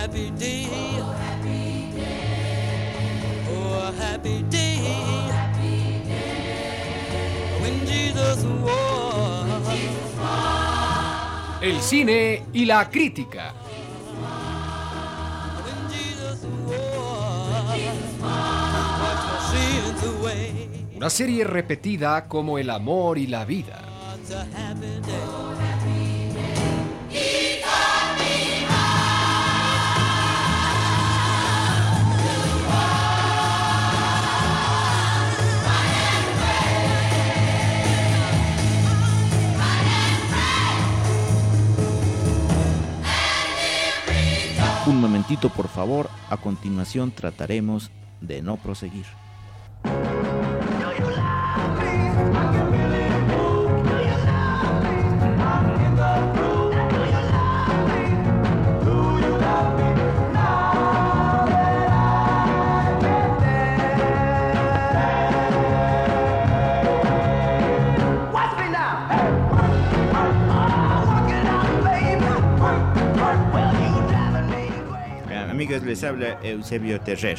Oh, a happy day. Oh, a happy day. When Jesus wore. El cine y la crítica. Una serie repetida como el amor y la vida. Un momentito, por favor. A continuación trataremos de no proseguir. Les habla Eusebio Terrer,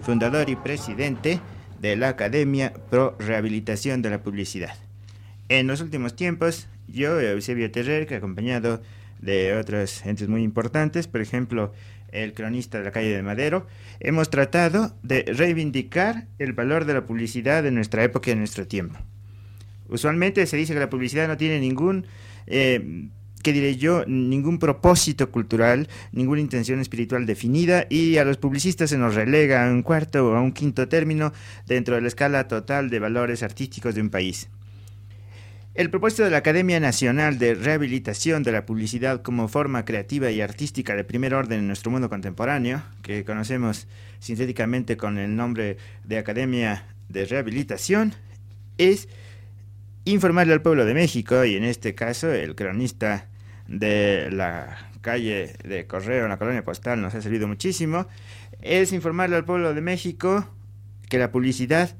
fundador y presidente de la Academia Pro Rehabilitación de la Publicidad. En los últimos tiempos, yo, Eusebio Terrer, que acompañado de otros entes muy importantes, por ejemplo, el cronista de la calle de Madero, hemos tratado de reivindicar el valor de la publicidad en nuestra época y en nuestro tiempo. Usualmente se dice que la publicidad no tiene ningún, eh, ¿qué diré yo? Ningún propósito cultural, ninguna intención espiritual definida y a los publicistas se nos relega a un cuarto o a un quinto término dentro de la escala total de valores artísticos de un país. El propósito de la Academia Nacional de Rehabilitación de la Publicidad como forma creativa y artística de primer orden en nuestro mundo contemporáneo, que conocemos sintéticamente con el nombre de Academia de Rehabilitación, es informarle al pueblo de México, y en este caso el cronista de la calle de Correo en la colonia postal nos ha servido muchísimo, es informarle al pueblo de México que la publicidad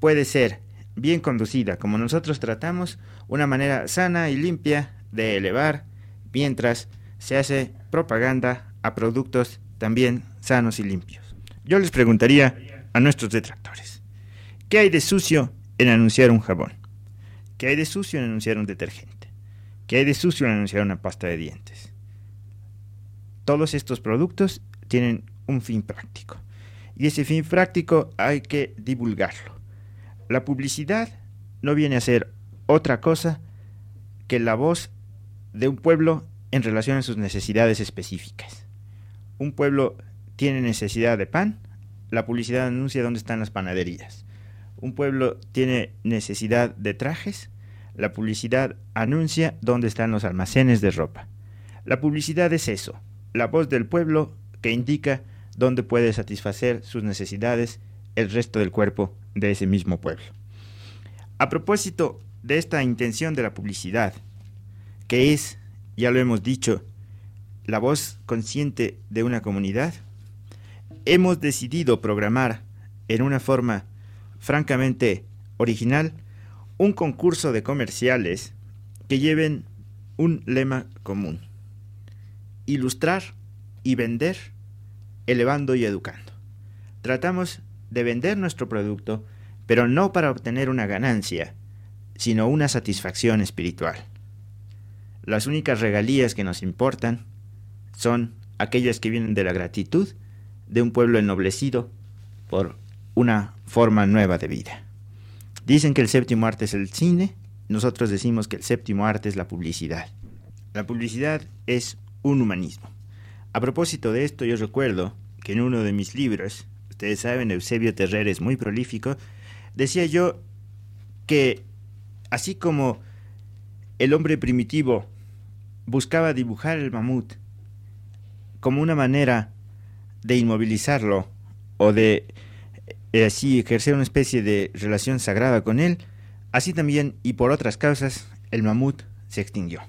puede ser bien conducida, como nosotros tratamos, una manera sana y limpia de elevar, mientras se hace propaganda a productos también sanos y limpios. Yo les preguntaría a nuestros detractores, ¿qué hay de sucio en anunciar un jabón? ¿Qué hay de sucio en anunciar un detergente? ¿Qué hay de sucio en anunciar una pasta de dientes? Todos estos productos tienen un fin práctico. Y ese fin práctico hay que divulgarlo. La publicidad no viene a ser otra cosa que la voz de un pueblo en relación a sus necesidades específicas. Un pueblo tiene necesidad de pan, la publicidad anuncia dónde están las panaderías. Un pueblo tiene necesidad de trajes, la publicidad anuncia dónde están los almacenes de ropa. La publicidad es eso, la voz del pueblo que indica dónde puede satisfacer sus necesidades el resto del cuerpo de ese mismo pueblo. A propósito de esta intención de la publicidad, que es, ya lo hemos dicho, la voz consciente de una comunidad, hemos decidido programar en una forma francamente original un concurso de comerciales que lleven un lema común. Ilustrar y vender, elevando y educando. Tratamos de vender nuestro producto, pero no para obtener una ganancia, sino una satisfacción espiritual. Las únicas regalías que nos importan son aquellas que vienen de la gratitud de un pueblo ennoblecido por una forma nueva de vida. Dicen que el séptimo arte es el cine, nosotros decimos que el séptimo arte es la publicidad. La publicidad es un humanismo. A propósito de esto, yo recuerdo que en uno de mis libros, ustedes saben, Eusebio Terrer es muy prolífico, decía yo que así como el hombre primitivo buscaba dibujar el mamut como una manera de inmovilizarlo o de eh, así ejercer una especie de relación sagrada con él, así también y por otras causas el mamut se extinguió.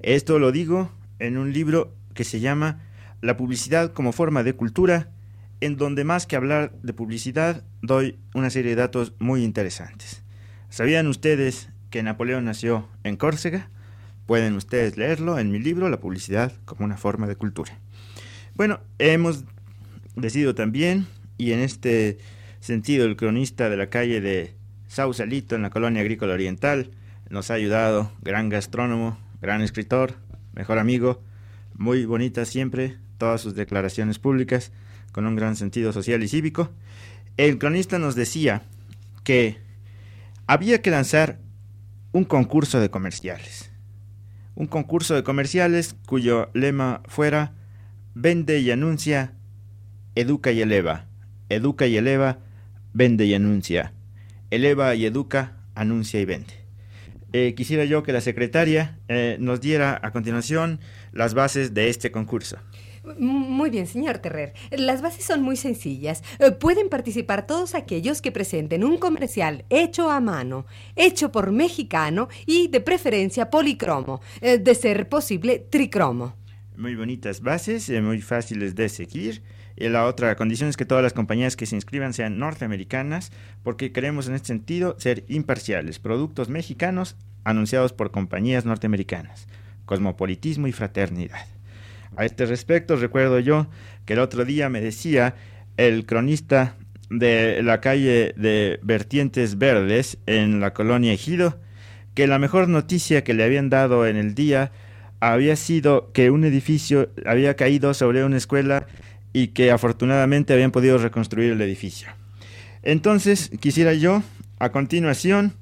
Esto lo digo en un libro que se llama La publicidad como forma de cultura, en donde más que hablar de publicidad doy una serie de datos muy interesantes. ¿Sabían ustedes que Napoleón nació en Córcega? Pueden ustedes leerlo en mi libro La publicidad como una forma de cultura. Bueno, hemos decidido también, y en este sentido el cronista de la calle de Sausalito en la colonia agrícola oriental nos ha ayudado, gran gastrónomo, gran escritor, mejor amigo, muy bonita siempre, todas sus declaraciones públicas, con un gran sentido social y cívico. El cronista nos decía que había que lanzar un concurso de comerciales. Un concurso de comerciales cuyo lema fuera Vende y anuncia, educa y eleva. Educa y eleva, vende y anuncia. Eleva y educa, anuncia y vende. Eh, quisiera yo que la secretaria eh, nos diera a continuación las bases de este concurso. Muy bien, señor Terrer. Las bases son muy sencillas. Eh, Pueden participar todos aquellos que presenten un comercial hecho a mano, hecho por mexicano y de preferencia policromo, de ser posible tricromo. Muy bonitas bases, muy fáciles de seguir. Y la otra condición es que todas las compañías que se inscriban sean norteamericanas, porque queremos en este sentido ser imparciales. Productos mexicanos anunciados por compañías norteamericanas. Cosmopolitismo y fraternidad. A este respecto, recuerdo yo que el otro día me decía el cronista de la calle de Vertientes Verdes en la colonia Ejido que la mejor noticia que le habían dado en el día había sido que un edificio había caído sobre una escuela y que afortunadamente habían podido reconstruir el edificio. Entonces, quisiera yo, a continuación,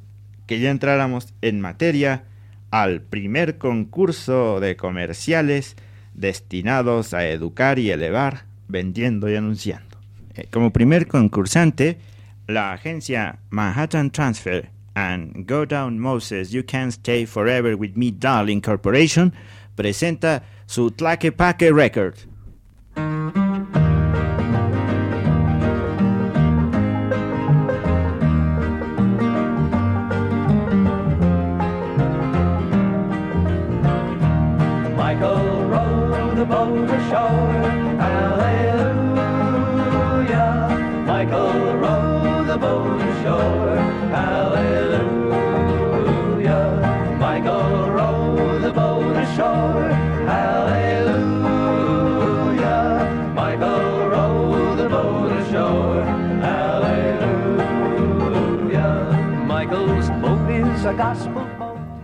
que ya entráramos en materia al primer concurso de comerciales destinados a educar y elevar, vendiendo y anunciando. Eh, Como primer concursante, la agencia Manhattan Transfer and Go Down Moses You Can Stay Forever With Me Darling Corporation presenta su Tlaquepaque Record.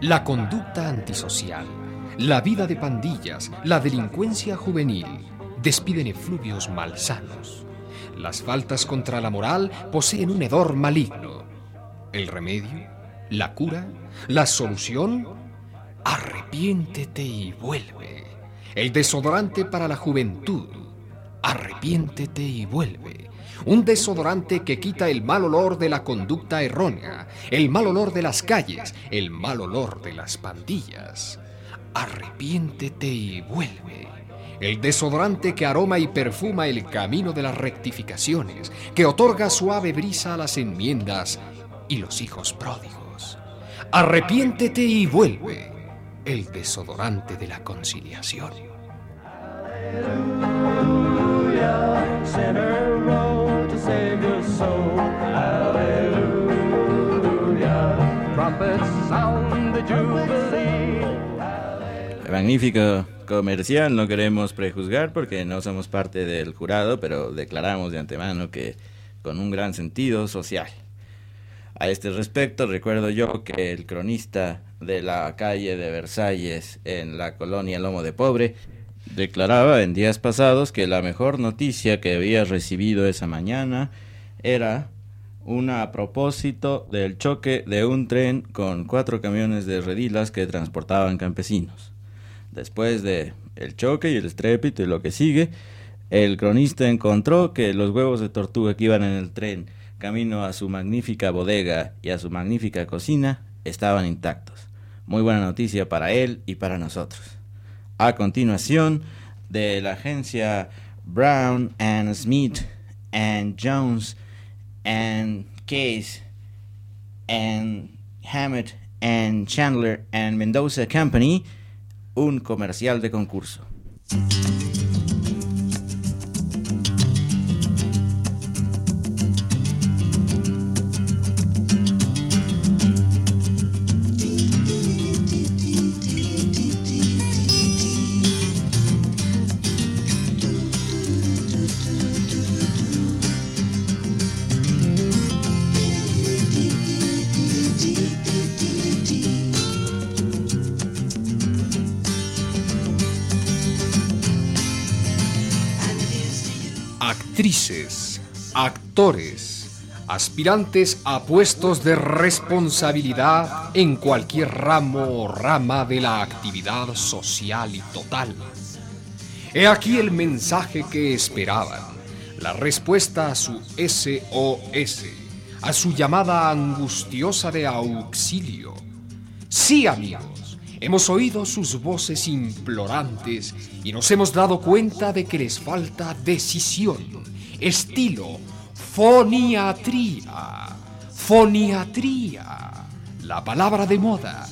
La conducta antisocial, la vida de pandillas, la delincuencia juvenil despiden efluvios malsanos. Las faltas contra la moral poseen un hedor maligno. El remedio, la cura, la solución, arrepiéntete y vuelve. El desodorante para la juventud, arrepiéntete y vuelve. Un desodorante que quita el mal olor de la conducta errónea, el mal olor de las calles, el mal olor de las pandillas. Arrepiéntete y vuelve. El desodorante que aroma y perfuma el camino de las rectificaciones, que otorga suave brisa a las enmiendas y los hijos pródigos. Arrepiéntete y vuelve. El desodorante de la conciliación. Hallelujah. Sinner Magnífico comercial, no queremos prejuzgar porque no somos parte del jurado, pero declaramos de antemano que con un gran sentido social. A este respecto, recuerdo yo que el cronista de la calle de Versalles en la colonia Lomo de Pobre declaraba en días pasados que la mejor noticia que había recibido esa mañana era una a propósito del choque de un tren con cuatro camiones de redilas que transportaban campesinos. Después de el choque y el estrépito y lo que sigue, el cronista encontró que los huevos de tortuga que iban en el tren camino a su magnífica bodega y a su magnífica cocina estaban intactos. Muy buena noticia para él y para nosotros. A continuación, de la agencia Brown and Smith and Jones and Case and Hammett and Chandler and Mendoza Company, un comercial de concurso. Actrices, actores, aspirantes a puestos de responsabilidad en cualquier ramo o rama de la actividad social y total. He aquí el mensaje que esperaban, la respuesta a su SOS, a su llamada angustiosa de auxilio. Sí, amigos, hemos oído sus voces implorantes y nos hemos dado cuenta de que les falta decisión, estilo, foniatría. Foniatría. La palabra de moda.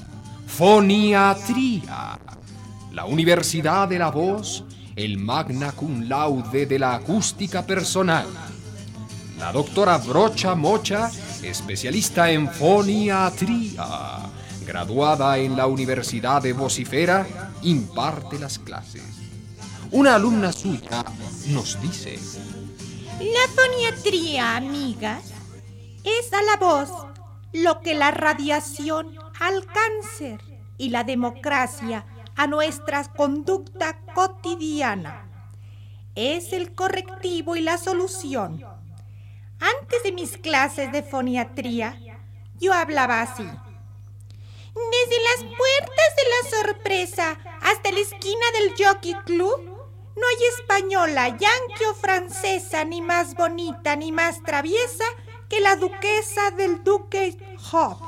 Foniatría. La Universidad de la Voz, el magna cum laude de la acústica personal. La doctora Brocha Mocha, especialista en foniatría, graduada en la Universidad de Vocifera, imparte las clases. Una alumna suya nos dice, La foniatría, amigas, es a la voz lo que la radiación al cáncer y la democracia a nuestra conducta cotidiana. Es el correctivo y la solución. Antes de mis clases de foniatría, yo hablaba así. Desde las puertas de la sorpresa hasta la esquina del Jockey Club, no hay española, yanqui o francesa ni más bonita ni más traviesa que la duquesa del Duque Hop.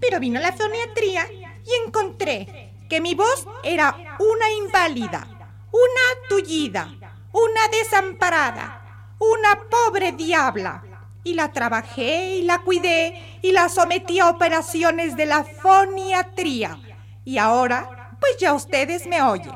Pero vino la foniatría y encontré que mi voz era una inválida, una tullida, una desamparada, una pobre diabla. Y la trabajé y la cuidé y la sometí a operaciones de la foniatría. Y ahora, pues ya ustedes me oyen.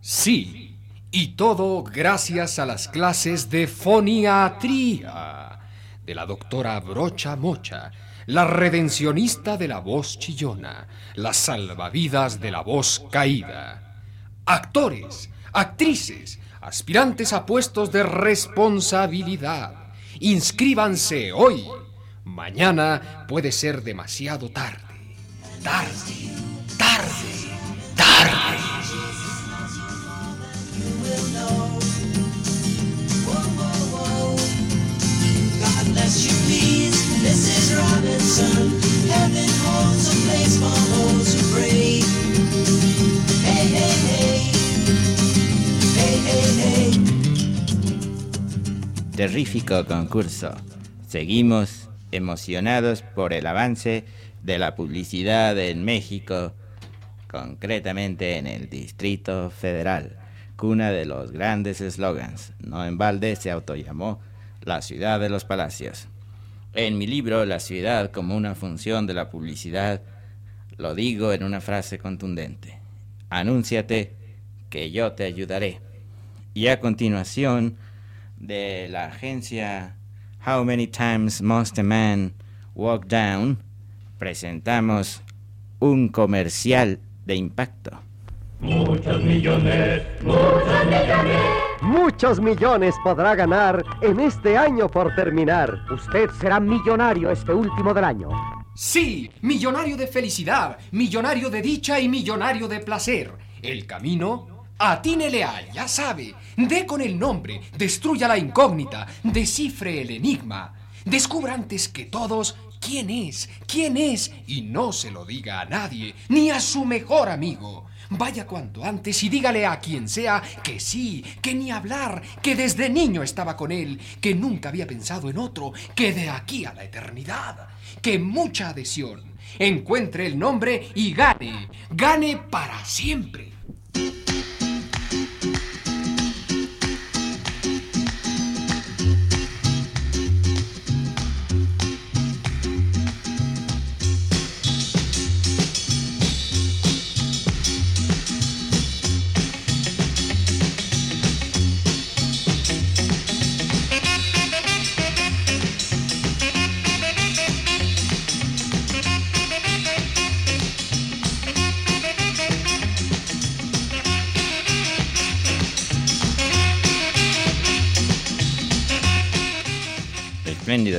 Sí, y todo gracias a las clases de foniatría de la doctora Brocha Mocha, la redencionista de la voz chillona, la salvavidas de la voz caída. Actores, actrices, aspirantes a puestos de responsabilidad, inscríbanse hoy. Mañana puede ser demasiado tarde. Tarde, tarde, tarde. Mrs. Robinson. Heaven holds a place for those who pray. Hey, hey. Hey, Terrífico concurso. Seguimos emocionados por el avance de la publicidad en México, concretamente en el Distrito Federal, cuna de los grandes eslogans. No en balde se autollamó la ciudad de los palacios. En mi libro La ciudad como una función de la publicidad, lo digo en una frase contundente. Anúnciate que yo te ayudaré. Y a continuación, de la agencia How Many Times Must a Man Walk Down, presentamos un comercial de impacto. Muchos millones podrá ganar en este año por terminar. Usted será millonario este último del año. Sí, millonario de felicidad, millonario de dicha y millonario de placer. El camino, atínele a, ya sabe. Dé con el nombre, destruya la incógnita, descifre el enigma. Descubra antes que todos quién es, quién es, y no se lo diga a nadie, ni a su mejor amigo. Vaya cuanto antes y dígale a quien sea que sí, que ni hablar, que desde niño estaba con él, que nunca había pensado en otro, que de aquí a la eternidad, que mucha adhesión, encuentre el nombre y gane, gane para siempre.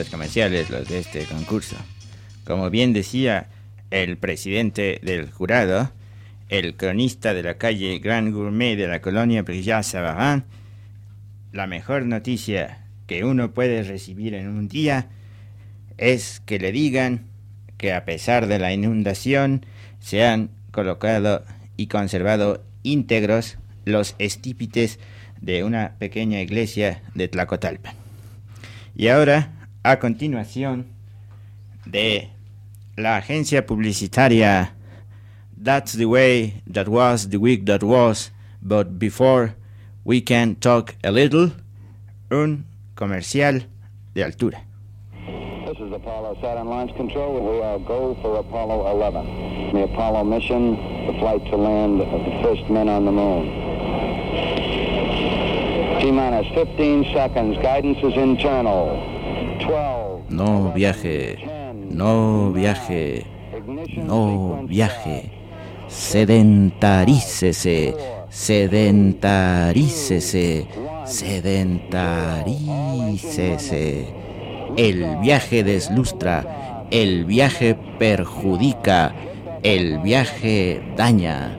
Comerciales los de este concurso. Como bien decía el presidente del jurado, el cronista de la calle Grand Gourmet de la colonia Brillat Savarin, la mejor noticia que uno puede recibir en un día es que le digan que a pesar de la inundación se han colocado y conservado íntegros los estípites de una pequeña iglesia de Tlacotalpan. Y ahora, a continuación de la agencia publicitaria That's the way that was the week that was, but before we can talk a little, un comercial de altura. This is Apollo Saturn Launch Control. We are go for Apollo 11. The Apollo mission, the flight to land of the first men on the moon. T minus 15 seconds. Guidance is internal. 12. No viaje, no viaje, no viaje. Sedentarícese, sedentarícese, sedentarícese. El viaje deslustra, el viaje perjudica, el viaje daña.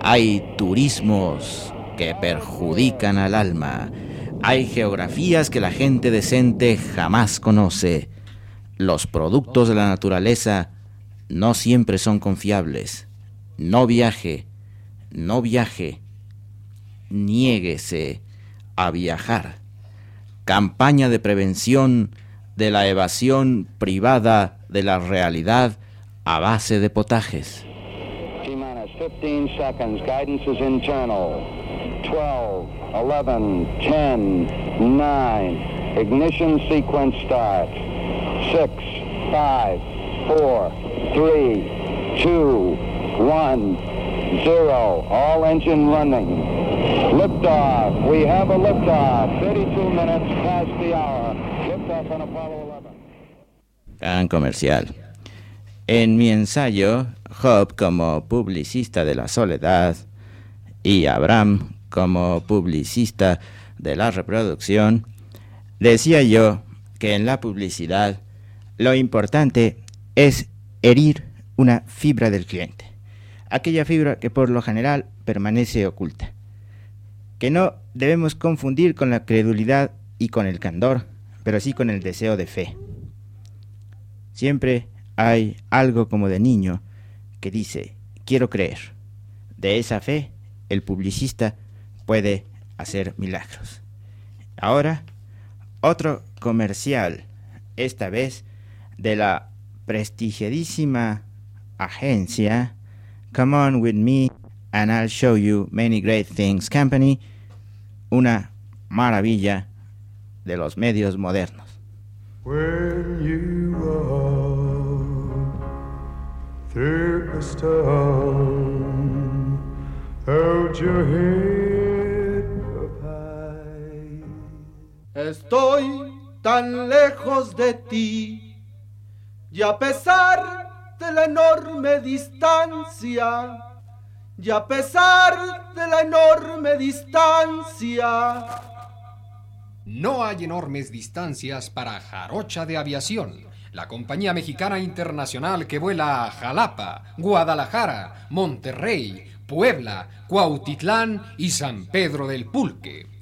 Hay turismos que perjudican al alma. Hay geografías que la gente decente jamás conoce. Los productos de la naturaleza no siempre son confiables. No viaje, no viaje. Niéguese a viajar. Campaña de prevención de la evasión privada de la realidad a base de potajes. T minus 15 seconds. Guidance is internal. 12, 11, 10, 9. Ignition sequence start. 6, 5, 4, 3, 2, 1, 0. All engine running. Liftoff. We have a liftoff. 32 minutes past the hour. Liftoff on Apollo 11. Gran comercial. En mi ensayo, Job como publicista de la soledad y Abraham como publicista de la reproducción, decía yo que en la publicidad lo importante es herir una fibra del cliente, aquella fibra que por lo general permanece oculta, que no debemos confundir con la credulidad y con el candor, pero sí con el deseo de fe. Siempre hay algo como de niño que dice, quiero creer. De esa fe, el publicista puede hacer milagros. Ahora, otro comercial, esta vez de la prestigiadísima agencia Come On With Me and I'll Show You Many Great Things Company, una maravilla de los medios modernos. Estoy tan lejos de ti y a pesar de la enorme distancia, y a pesar de la enorme distancia, No hay enormes distancias para Jarocha de Aviación, la compañía mexicana internacional que vuela a Jalapa, Guadalajara, Monterrey, Puebla, Cuautitlán y San Pedro del Pulque.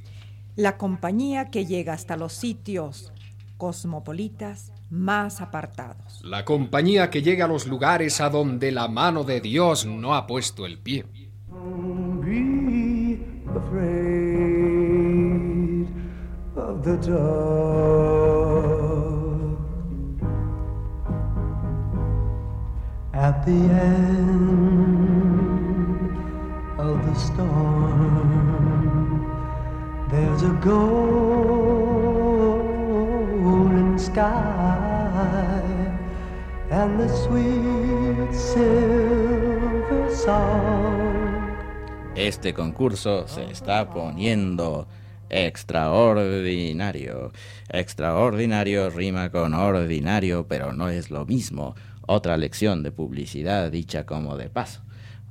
La compañía que llega hasta los sitios cosmopolitas más apartados. La compañía que llega a los lugares a donde la mano de Dios no ha puesto el pie. Don't be afraid of the dark. At the end of the storm, there's golden sky and the sweet silver song. Este concurso se está poniendo extraordinario. Extraordinario rima con ordinario, pero no es lo mismo. Otra lección de publicidad dicha como de paso.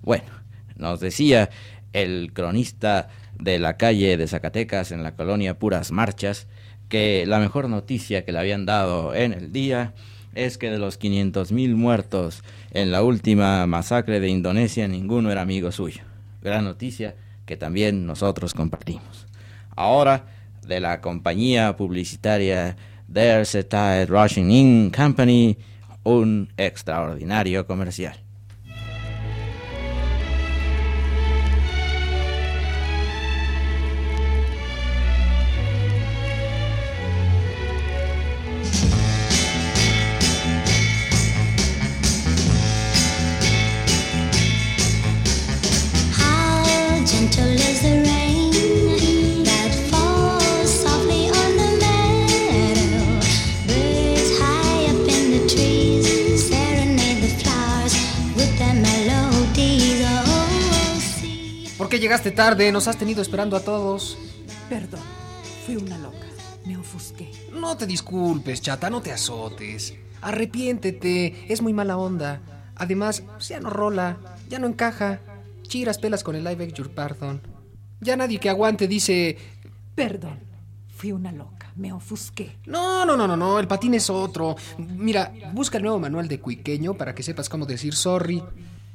Bueno, nos decía el cronista de la calle de Zacatecas en la colonia Puras Marchas que la mejor noticia que le habían dado en el día es que de los 500.000 muertos en la última masacre de Indonesia, ninguno era amigo suyo. Gran noticia que también nosotros compartimos. Ahora, de la compañía publicitaria There's Tide Rushing In Company, un extraordinario comercial. Llegaste tarde? Nos has tenido esperando a todos. Perdón, fui una loca. Me ofusqué. No te disculpes, chata, no te azotes. Arrepiéntete, es muy mala onda. Además, ya no rola, ya no encaja. Chiras pelas con el beg your pardon. Ya nadie que aguante dice... Perdón, fui una loca. Me ofusqué. No, no, no, no, no, el patín es otro. Mira, busca el nuevo manual de cuiqueño para que sepas cómo decir sorry.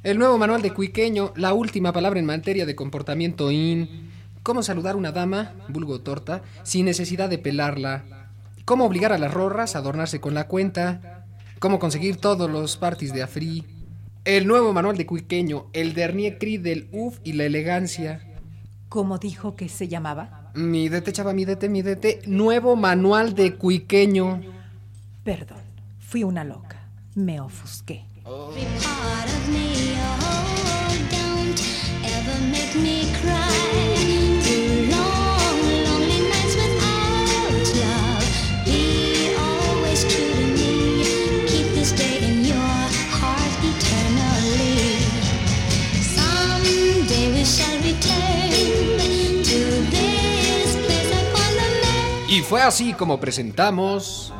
El nuevo manual de cuiqueño, la última palabra en materia de comportamiento in. Cómo saludar a una dama, vulgo torta, sin necesidad de pelarla. Cómo obligar a las rorras a adornarse con la cuenta. Cómo conseguir todos los parties de afri. El nuevo manual de cuiqueño, el dernier cri del uf y la elegancia. ¿Cómo dijo que se llamaba? Mídete, chava, mídete, mídete. Nuevo manual de cuiqueño. Perdón, fui una loca. Me ofusqué. Every Y fue así como presentamos...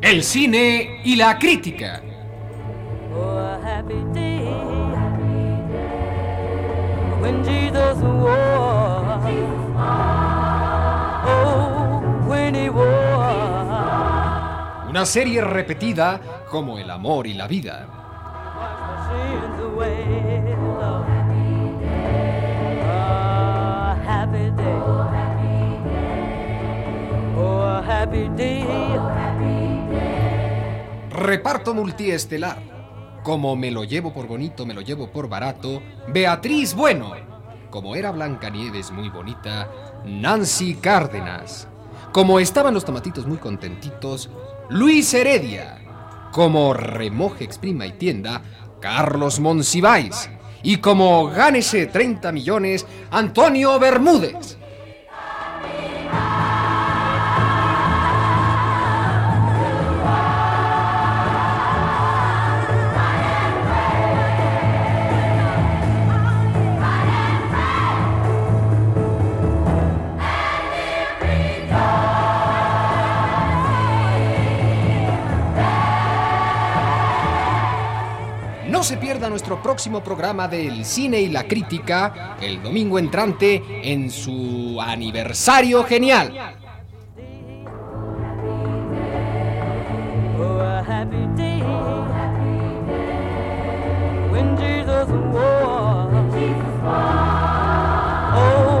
El cine y la crítica. Una serie repetida como el amor y la vida. Oh. Reparto multiestelar. Como me lo llevo por bonito, me lo llevo por barato. Beatriz Bueno. Como era Blancanieves muy bonita, Nancy Cárdenas. Como estaban los tomatitos muy contentitos, Luis Heredia. Como remoje, exprima y tienda, Carlos Monsiváis. Y como gánese 30 millones, Antonio Bermúdez. Nuestro próximo programa del cine y la crítica el domingo entrante en su aniversario genial. Oh,